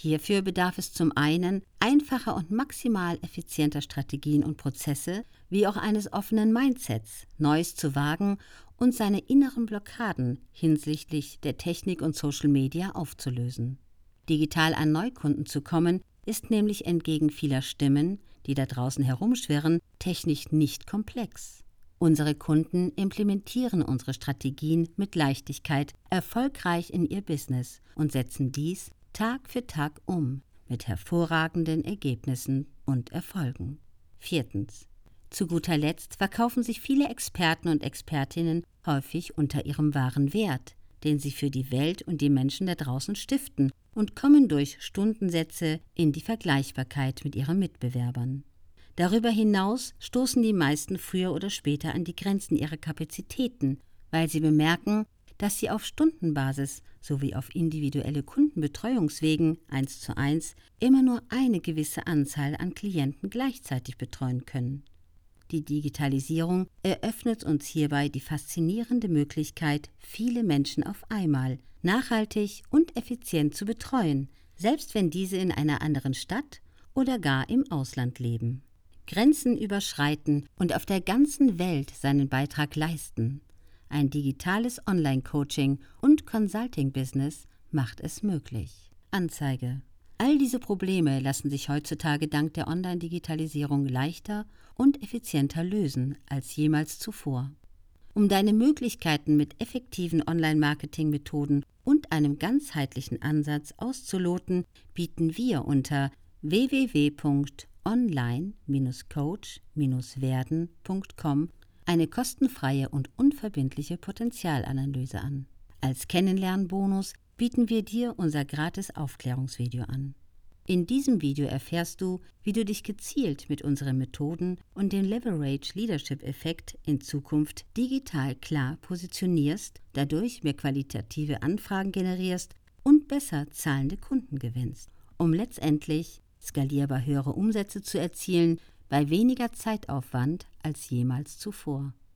Hierfür bedarf es zum einen einfacher und maximal effizienter Strategien und Prozesse, wie auch eines offenen Mindsets, Neues zu wagen und seine inneren Blockaden hinsichtlich der Technik und Social Media aufzulösen. Digital an Neukunden zu kommen, ist nämlich entgegen vieler Stimmen, die da draußen herumschwirren, technisch nicht komplex. Unsere Kunden implementieren unsere Strategien mit Leichtigkeit erfolgreich in ihr Business und setzen dies Tag für Tag um mit hervorragenden Ergebnissen und Erfolgen. Viertens. Zu guter Letzt verkaufen sich viele Experten und Expertinnen häufig unter ihrem wahren Wert, den sie für die Welt und die Menschen da draußen stiften und kommen durch Stundensätze in die Vergleichbarkeit mit ihren Mitbewerbern. Darüber hinaus stoßen die meisten früher oder später an die Grenzen ihrer Kapazitäten, weil sie bemerken, dass sie auf Stundenbasis sowie auf individuelle Kundenbetreuungswegen eins zu eins immer nur eine gewisse Anzahl an Klienten gleichzeitig betreuen können. Die Digitalisierung eröffnet uns hierbei die faszinierende Möglichkeit, viele Menschen auf einmal nachhaltig und effizient zu betreuen, selbst wenn diese in einer anderen Stadt oder gar im Ausland leben. Grenzen überschreiten und auf der ganzen Welt seinen Beitrag leisten. Ein digitales Online-Coaching und Consulting-Business macht es möglich. Anzeige. All diese Probleme lassen sich heutzutage dank der Online-Digitalisierung leichter und effizienter lösen als jemals zuvor. Um deine Möglichkeiten mit effektiven Online-Marketing-Methoden und einem ganzheitlichen Ansatz auszuloten, bieten wir unter www.online-coach-werden.com eine kostenfreie und unverbindliche Potenzialanalyse an. Als Kennenlernbonus bieten wir dir unser gratis Aufklärungsvideo an. In diesem Video erfährst du, wie du dich gezielt mit unseren Methoden und dem Leverage Leadership Effekt in Zukunft digital klar positionierst, dadurch mehr qualitative Anfragen generierst und besser zahlende Kunden gewinnst, um letztendlich skalierbar höhere Umsätze zu erzielen bei weniger Zeitaufwand als jemals zuvor.